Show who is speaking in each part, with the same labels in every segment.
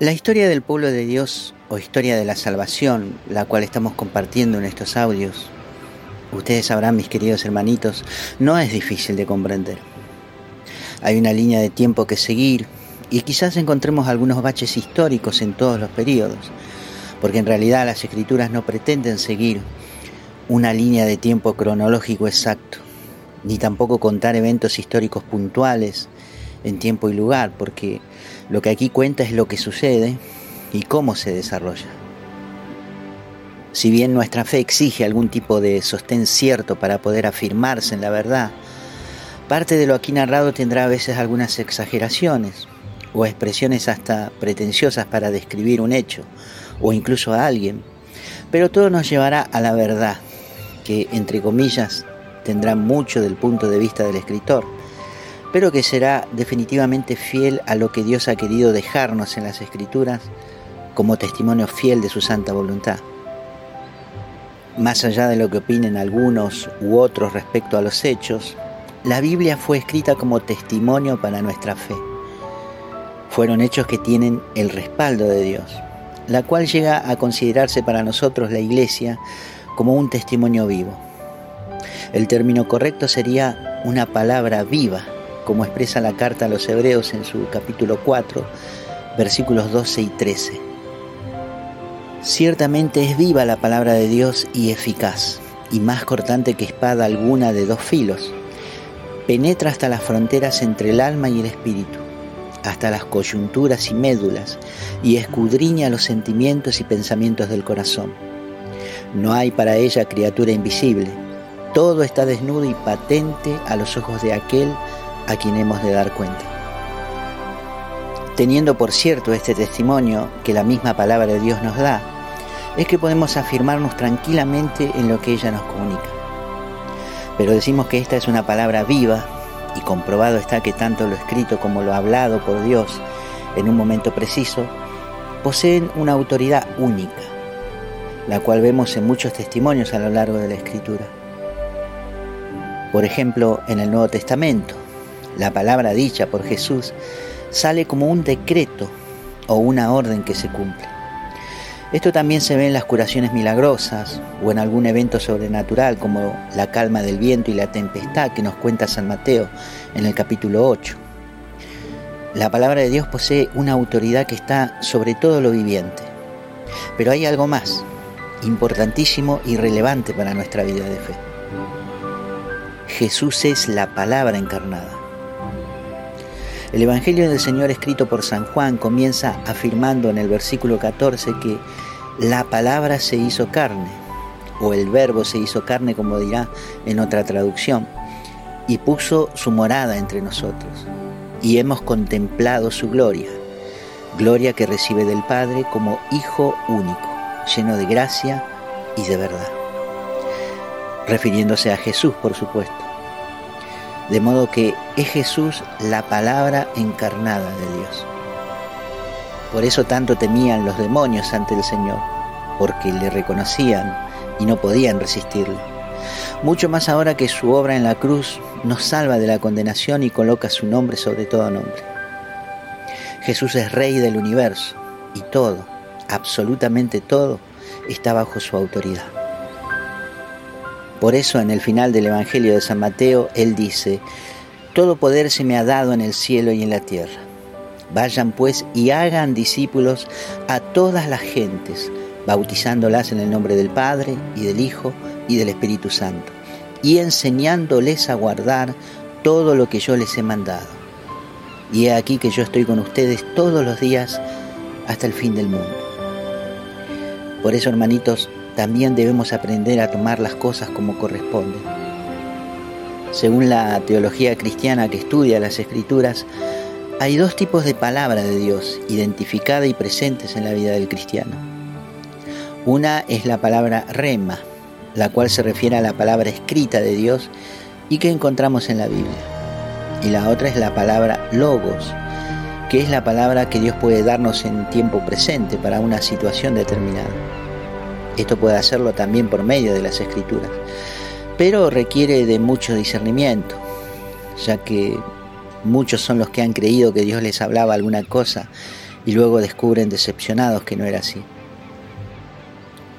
Speaker 1: La historia del pueblo de Dios o historia de la salvación, la cual estamos compartiendo en estos audios, ustedes sabrán, mis queridos hermanitos, no es difícil de comprender. Hay una línea de tiempo que seguir y quizás encontremos algunos baches históricos en todos los periodos, porque en realidad las escrituras no pretenden seguir una línea de tiempo cronológico exacto, ni tampoco contar eventos históricos puntuales en tiempo y lugar, porque lo que aquí cuenta es lo que sucede y cómo se desarrolla. Si bien nuestra fe exige algún tipo de sostén cierto para poder afirmarse en la verdad, parte de lo aquí narrado tendrá a veces algunas exageraciones o expresiones hasta pretenciosas para describir un hecho o incluso a alguien, pero todo nos llevará a la verdad, que entre comillas tendrá mucho del punto de vista del escritor, pero que será definitivamente fiel a lo que Dios ha querido dejarnos en las escrituras como testimonio fiel de su santa voluntad. Más allá de lo que opinen algunos u otros respecto a los hechos, la Biblia fue escrita como testimonio para nuestra fe. Fueron hechos que tienen el respaldo de Dios, la cual llega a considerarse para nosotros la Iglesia como un testimonio vivo. El término correcto sería una palabra viva, como expresa la carta a los Hebreos en su capítulo 4, versículos 12 y 13. Ciertamente es viva la palabra de Dios y eficaz, y más cortante que espada alguna de dos filos. Penetra hasta las fronteras entre el alma y el espíritu, hasta las coyunturas y médulas, y escudriña los sentimientos y pensamientos del corazón. No hay para ella criatura invisible, todo está desnudo y patente a los ojos de aquel a quien hemos de dar cuenta. Teniendo por cierto este testimonio que la misma palabra de Dios nos da, es que podemos afirmarnos tranquilamente en lo que ella nos comunica. Pero decimos que esta es una palabra viva y comprobado está que tanto lo escrito como lo hablado por Dios en un momento preciso poseen una autoridad única, la cual vemos en muchos testimonios a lo largo de la escritura. Por ejemplo, en el Nuevo Testamento, la palabra dicha por Jesús sale como un decreto o una orden que se cumple. Esto también se ve en las curaciones milagrosas o en algún evento sobrenatural como la calma del viento y la tempestad que nos cuenta San Mateo en el capítulo 8. La palabra de Dios posee una autoridad que está sobre todo lo viviente. Pero hay algo más, importantísimo y relevante para nuestra vida de fe. Jesús es la palabra encarnada. El Evangelio del Señor escrito por San Juan comienza afirmando en el versículo 14 que la palabra se hizo carne, o el verbo se hizo carne como dirá en otra traducción, y puso su morada entre nosotros, y hemos contemplado su gloria, gloria que recibe del Padre como Hijo único, lleno de gracia y de verdad. Refiriéndose a Jesús, por supuesto. De modo que es Jesús la palabra encarnada de Dios. Por eso tanto temían los demonios ante el Señor, porque le reconocían y no podían resistirle. Mucho más ahora que su obra en la cruz nos salva de la condenación y coloca su nombre sobre todo nombre. Jesús es Rey del universo y todo, absolutamente todo, está bajo su autoridad. Por eso en el final del Evangelio de San Mateo, Él dice, Todo poder se me ha dado en el cielo y en la tierra. Vayan pues y hagan discípulos a todas las gentes, bautizándolas en el nombre del Padre y del Hijo y del Espíritu Santo, y enseñándoles a guardar todo lo que yo les he mandado. Y he aquí que yo estoy con ustedes todos los días hasta el fin del mundo. Por eso, hermanitos, también debemos aprender a tomar las cosas como corresponden. Según la teología cristiana que estudia las escrituras, hay dos tipos de palabra de Dios identificada y presentes en la vida del cristiano. Una es la palabra rema, la cual se refiere a la palabra escrita de Dios y que encontramos en la Biblia. Y la otra es la palabra logos, que es la palabra que Dios puede darnos en tiempo presente para una situación determinada. Esto puede hacerlo también por medio de las escrituras, pero requiere de mucho discernimiento, ya que muchos son los que han creído que Dios les hablaba alguna cosa y luego descubren decepcionados que no era así.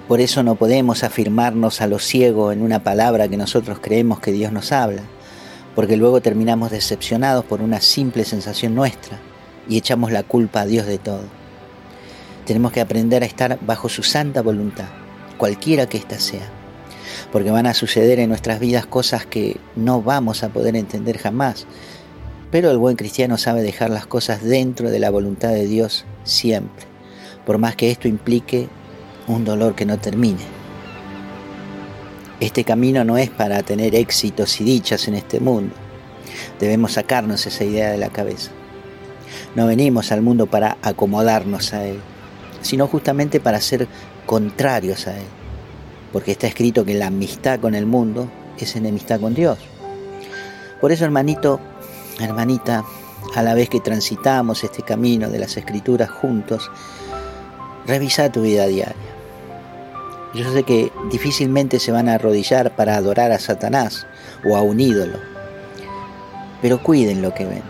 Speaker 1: Por eso no podemos afirmarnos a lo ciego en una palabra que nosotros creemos que Dios nos habla, porque luego terminamos decepcionados por una simple sensación nuestra y echamos la culpa a Dios de todo. Tenemos que aprender a estar bajo su santa voluntad, cualquiera que ésta sea, porque van a suceder en nuestras vidas cosas que no vamos a poder entender jamás, pero el buen cristiano sabe dejar las cosas dentro de la voluntad de Dios siempre, por más que esto implique un dolor que no termine. Este camino no es para tener éxitos y dichas en este mundo. Debemos sacarnos esa idea de la cabeza. No venimos al mundo para acomodarnos a Él, sino justamente para ser contrarios a Él. Porque está escrito que la amistad con el mundo es enemistad con Dios. Por eso, hermanito, hermanita, a la vez que transitamos este camino de las escrituras juntos, revisa tu vida diaria. Yo sé que difícilmente se van a arrodillar para adorar a Satanás o a un ídolo, pero cuiden lo que ven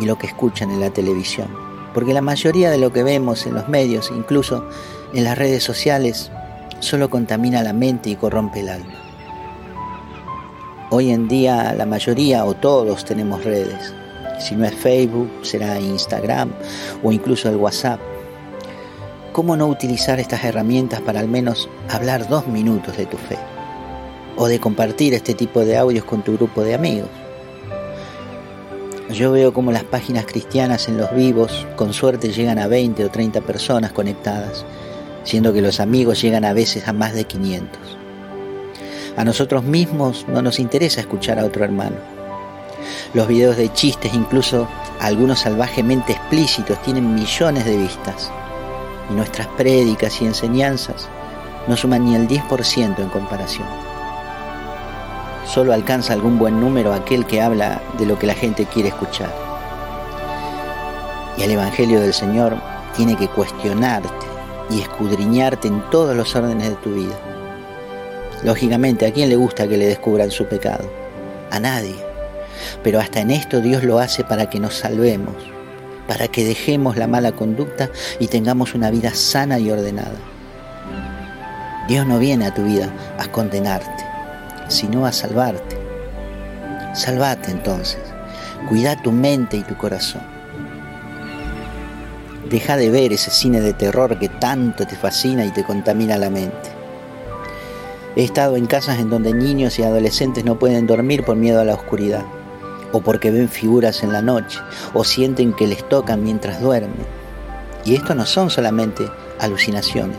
Speaker 1: y lo que escuchan en la televisión, porque la mayoría de lo que vemos en los medios, incluso en las redes sociales, solo contamina la mente y corrompe el alma. Hoy en día la mayoría o todos tenemos redes. Si no es Facebook, será Instagram o incluso el WhatsApp. ¿Cómo no utilizar estas herramientas para al menos hablar dos minutos de tu fe? O de compartir este tipo de audios con tu grupo de amigos. Yo veo como las páginas cristianas en los vivos con suerte llegan a 20 o 30 personas conectadas, siendo que los amigos llegan a veces a más de 500. A nosotros mismos no nos interesa escuchar a otro hermano. Los videos de chistes, incluso algunos salvajemente explícitos, tienen millones de vistas. Y nuestras prédicas y enseñanzas no suman ni el 10% en comparación. Solo alcanza algún buen número aquel que habla de lo que la gente quiere escuchar. Y el Evangelio del Señor tiene que cuestionarte y escudriñarte en todos los órdenes de tu vida Lógicamente, ¿a quién le gusta que le descubran su pecado? A nadie. Pero hasta en esto Dios lo hace para que nos salvemos, para que dejemos la mala conducta y tengamos una vida sana y ordenada. Dios no viene a tu vida a condenarte, sino a salvarte. Salvate entonces. Cuida tu mente y tu corazón. Deja de ver ese cine de terror que tanto te fascina y te contamina la mente. He estado en casas en donde niños y adolescentes no pueden dormir por miedo a la oscuridad, o porque ven figuras en la noche, o sienten que les tocan mientras duermen. Y esto no son solamente alucinaciones,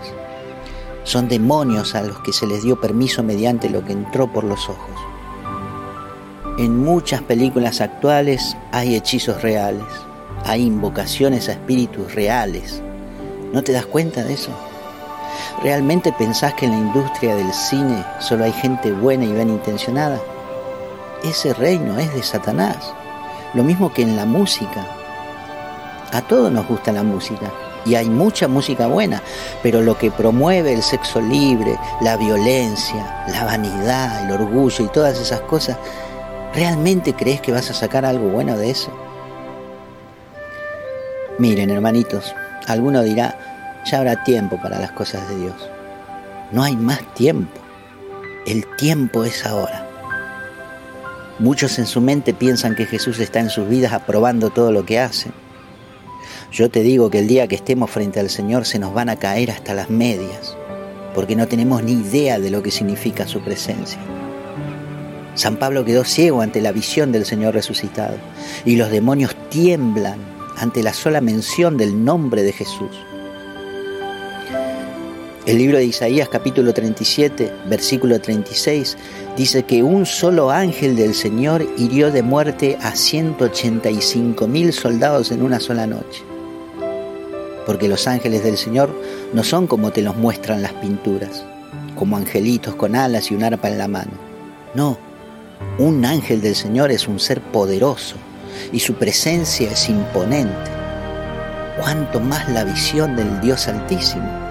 Speaker 1: son demonios a los que se les dio permiso mediante lo que entró por los ojos. En muchas películas actuales hay hechizos reales, hay invocaciones a espíritus reales. ¿No te das cuenta de eso? ¿Realmente pensás que en la industria del cine solo hay gente buena y bien intencionada? Ese reino es de Satanás. Lo mismo que en la música. A todos nos gusta la música y hay mucha música buena, pero lo que promueve el sexo libre, la violencia, la vanidad, el orgullo y todas esas cosas, ¿realmente crees que vas a sacar algo bueno de eso? Miren, hermanitos, alguno dirá, ya habrá tiempo para las cosas de Dios. No hay más tiempo. El tiempo es ahora. Muchos en su mente piensan que Jesús está en sus vidas aprobando todo lo que hacen. Yo te digo que el día que estemos frente al Señor se nos van a caer hasta las medias, porque no tenemos ni idea de lo que significa su presencia. San Pablo quedó ciego ante la visión del Señor resucitado y los demonios tiemblan ante la sola mención del nombre de Jesús. El libro de Isaías capítulo 37, versículo 36, dice que un solo ángel del Señor hirió de muerte a 185 mil soldados en una sola noche. Porque los ángeles del Señor no son como te los muestran las pinturas, como angelitos con alas y un arpa en la mano. No, un ángel del Señor es un ser poderoso y su presencia es imponente. Cuanto más la visión del Dios Altísimo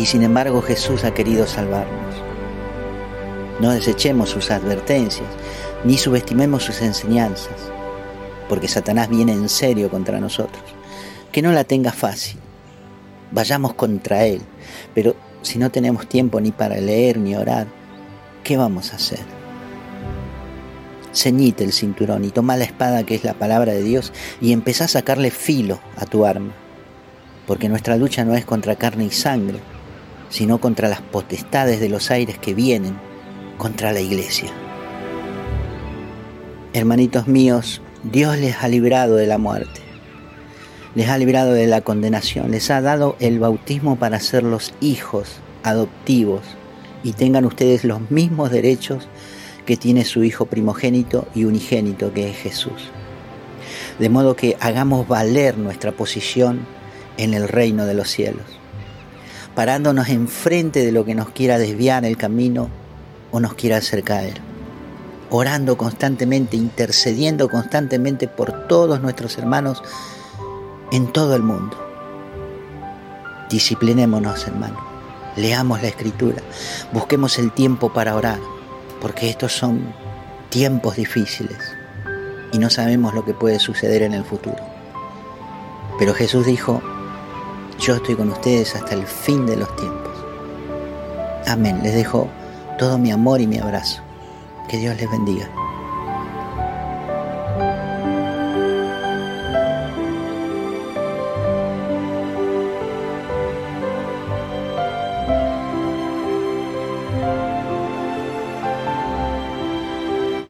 Speaker 1: y sin embargo Jesús ha querido salvarnos. No desechemos sus advertencias, ni subestimemos sus enseñanzas, porque Satanás viene en serio contra nosotros. Que no la tenga fácil. Vayamos contra Él, pero si no tenemos tiempo ni para leer ni orar, ¿qué vamos a hacer? Ceñite el cinturón y toma la espada que es la palabra de Dios y empezá a sacarle filo a tu arma, porque nuestra lucha no es contra carne y sangre, sino contra las potestades de los aires que vienen contra la iglesia. Hermanitos míos, Dios les ha librado de la muerte, les ha librado de la condenación, les ha dado el bautismo para ser los hijos adoptivos y tengan ustedes los mismos derechos que tiene su Hijo primogénito y unigénito, que es Jesús. De modo que hagamos valer nuestra posición en el reino de los cielos, parándonos enfrente de lo que nos quiera desviar el camino o nos quiera hacer caer, orando constantemente, intercediendo constantemente por todos nuestros hermanos en todo el mundo. Disciplinémonos, hermanos, leamos la escritura, busquemos el tiempo para orar porque estos son tiempos difíciles y no sabemos lo que puede suceder en el futuro. Pero Jesús dijo, yo estoy con ustedes hasta el fin de los tiempos. Amén. Les dejo todo mi amor y mi abrazo. Que Dios les bendiga.